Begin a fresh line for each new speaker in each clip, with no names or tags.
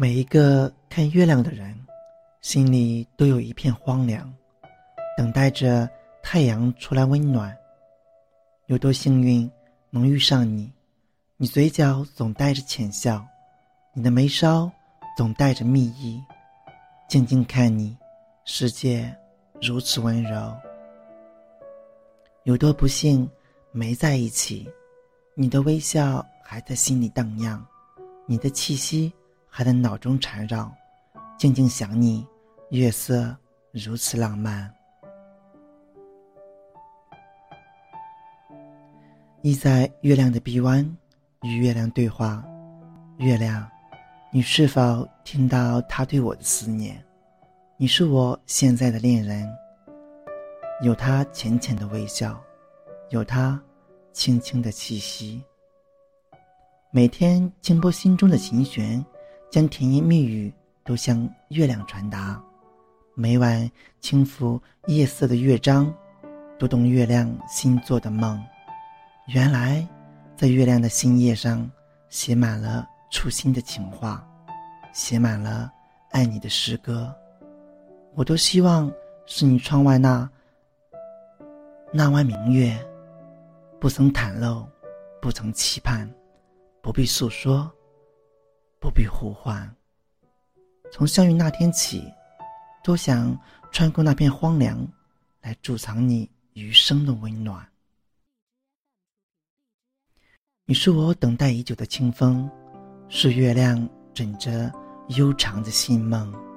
每一个看月亮的人，心里都有一片荒凉，等待着太阳出来温暖。有多幸运能遇上你？你嘴角总带着浅笑，你的眉梢总带着蜜意。静静看你，世界如此温柔。有多不幸没在一起？你的微笑还在心里荡漾，你的气息还在脑中缠绕。静静想你，月色如此浪漫。依在月亮的臂弯，与月亮对话。月亮，你是否听到他对我的思念？你是我现在的恋人。有他浅浅的微笑，有他轻轻的气息。每天轻拨心中的琴弦，将甜言蜜语都向月亮传达。每晚轻抚夜色的乐章，读懂月亮星座的梦。原来，在月亮的心页上，写满了初心的情话，写满了爱你的诗歌。我多希望是你窗外那那弯明月，不曾袒露，不曾期盼，不必诉说，不必呼唤。从相遇那天起，多想穿过那片荒凉，来贮藏你余生的温暖。你是我等待已久的清风，是月亮枕着悠长的心梦。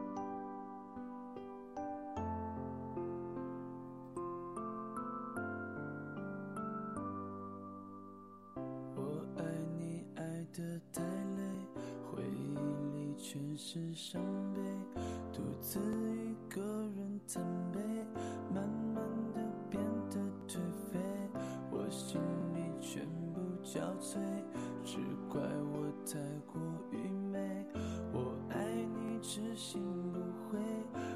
是伤悲，独自一个人贪杯，慢慢的变得颓废，我心里全部。憔悴，只怪我太过愚昧。我爱你痴心不悔，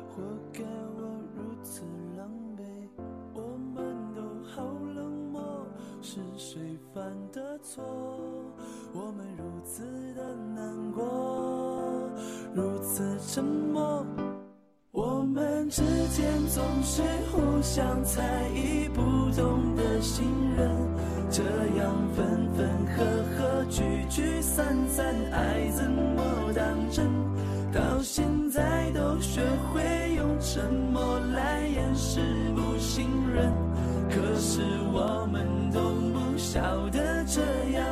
活该我如此狼狈。我们都好冷漠，是谁犯的错？我们如此，如此沉默。我们之间总是互相猜疑，不懂得信任，这样分分合合，聚聚散散，爱怎么当真？到现在都学会用沉默来掩饰不信任，可是我们都不晓得这样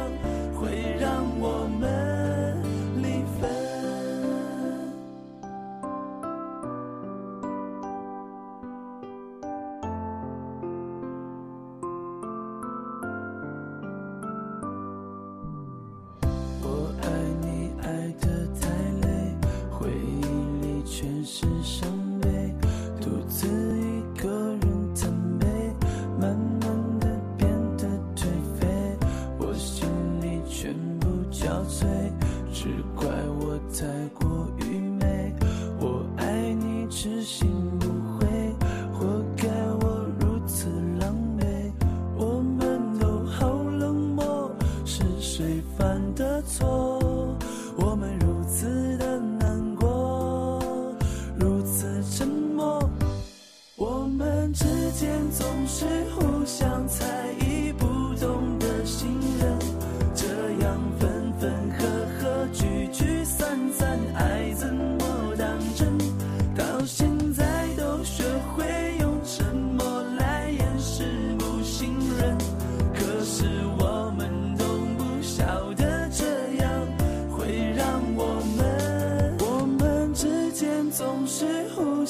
憔悴只怪我太过愚昧。我爱你痴心不悔活该我如此狼狈。我们都好冷漠是谁犯的错？我们如此的难过如此沉默。我们之间总是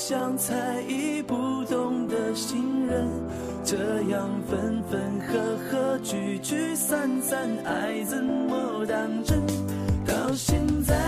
像猜疑，不懂的信任，这样分分合合，聚聚散散，爱怎么当真？到现在。